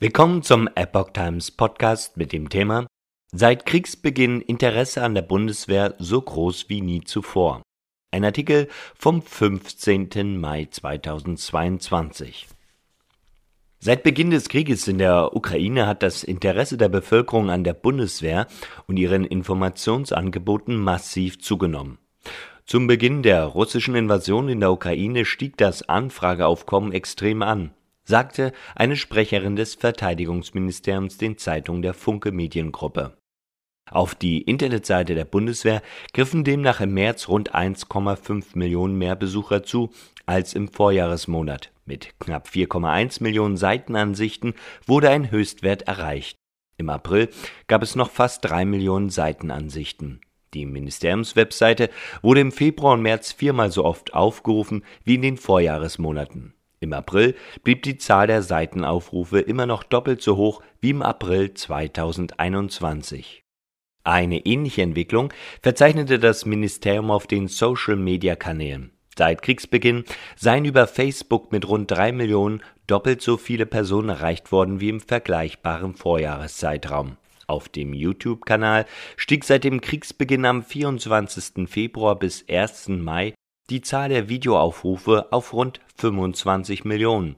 Willkommen zum Epoch Times Podcast mit dem Thema Seit Kriegsbeginn Interesse an der Bundeswehr so groß wie nie zuvor. Ein Artikel vom 15. Mai 2022. Seit Beginn des Krieges in der Ukraine hat das Interesse der Bevölkerung an der Bundeswehr und ihren Informationsangeboten massiv zugenommen. Zum Beginn der russischen Invasion in der Ukraine stieg das Anfrageaufkommen extrem an sagte eine Sprecherin des Verteidigungsministeriums den Zeitungen der Funke Mediengruppe. Auf die Internetseite der Bundeswehr griffen demnach im März rund 1,5 Millionen mehr Besucher zu als im Vorjahresmonat. Mit knapp 4,1 Millionen Seitenansichten wurde ein Höchstwert erreicht. Im April gab es noch fast 3 Millionen Seitenansichten. Die Ministeriumswebseite wurde im Februar und März viermal so oft aufgerufen wie in den Vorjahresmonaten. Im April blieb die Zahl der Seitenaufrufe immer noch doppelt so hoch wie im April 2021. Eine ähnliche Entwicklung verzeichnete das Ministerium auf den Social-Media-Kanälen. Seit Kriegsbeginn seien über Facebook mit rund drei Millionen doppelt so viele Personen erreicht worden wie im vergleichbaren Vorjahreszeitraum. Auf dem YouTube-Kanal stieg seit dem Kriegsbeginn am 24. Februar bis 1. Mai die Zahl der Videoaufrufe auf rund 25 Millionen.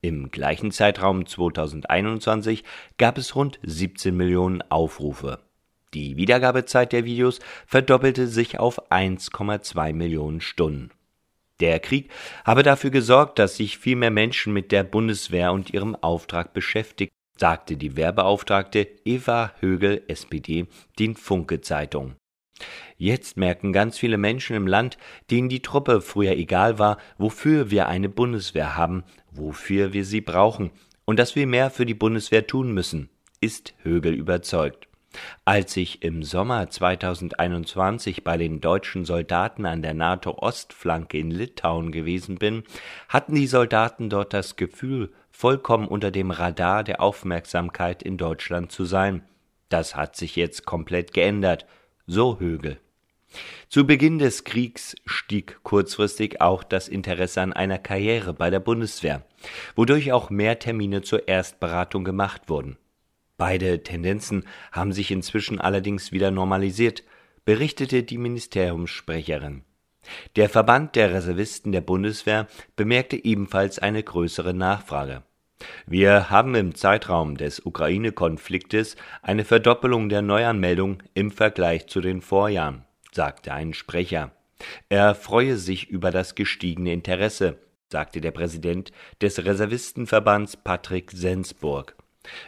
Im gleichen Zeitraum 2021 gab es rund 17 Millionen Aufrufe. Die Wiedergabezeit der Videos verdoppelte sich auf 1,2 Millionen Stunden. Der Krieg habe dafür gesorgt, dass sich viel mehr Menschen mit der Bundeswehr und ihrem Auftrag beschäftigt, sagte die Werbeauftragte Eva Högel, SPD, den Funke Zeitung. Jetzt merken ganz viele Menschen im Land, denen die Truppe früher egal war, wofür wir eine Bundeswehr haben, wofür wir sie brauchen und dass wir mehr für die Bundeswehr tun müssen, ist Högel überzeugt. Als ich im Sommer 2021 bei den deutschen Soldaten an der NATO-Ostflanke in Litauen gewesen bin, hatten die Soldaten dort das Gefühl, vollkommen unter dem Radar der Aufmerksamkeit in Deutschland zu sein. Das hat sich jetzt komplett geändert, so Högel. Zu Beginn des Kriegs stieg kurzfristig auch das Interesse an einer Karriere bei der Bundeswehr, wodurch auch mehr Termine zur Erstberatung gemacht wurden. Beide Tendenzen haben sich inzwischen allerdings wieder normalisiert, berichtete die Ministeriumssprecherin. Der Verband der Reservisten der Bundeswehr bemerkte ebenfalls eine größere Nachfrage. Wir haben im Zeitraum des Ukraine-Konfliktes eine Verdoppelung der Neuanmeldung im Vergleich zu den Vorjahren sagte ein Sprecher. Er freue sich über das gestiegene Interesse, sagte der Präsident des Reservistenverbands Patrick Sensburg.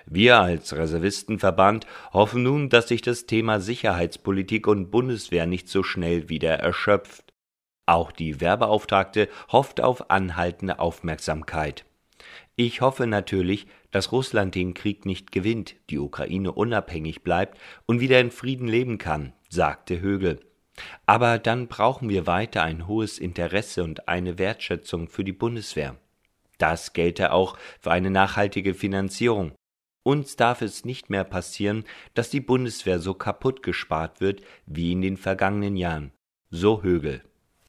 Wir als Reservistenverband hoffen nun, dass sich das Thema Sicherheitspolitik und Bundeswehr nicht so schnell wieder erschöpft. Auch die Werbeauftragte hofft auf anhaltende Aufmerksamkeit. Ich hoffe natürlich, dass Russland den Krieg nicht gewinnt, die Ukraine unabhängig bleibt und wieder in Frieden leben kann, sagte Högel. Aber dann brauchen wir weiter ein hohes Interesse und eine Wertschätzung für die Bundeswehr. Das gelte auch für eine nachhaltige Finanzierung. Uns darf es nicht mehr passieren, dass die Bundeswehr so kaputt gespart wird wie in den vergangenen Jahren. So Högel.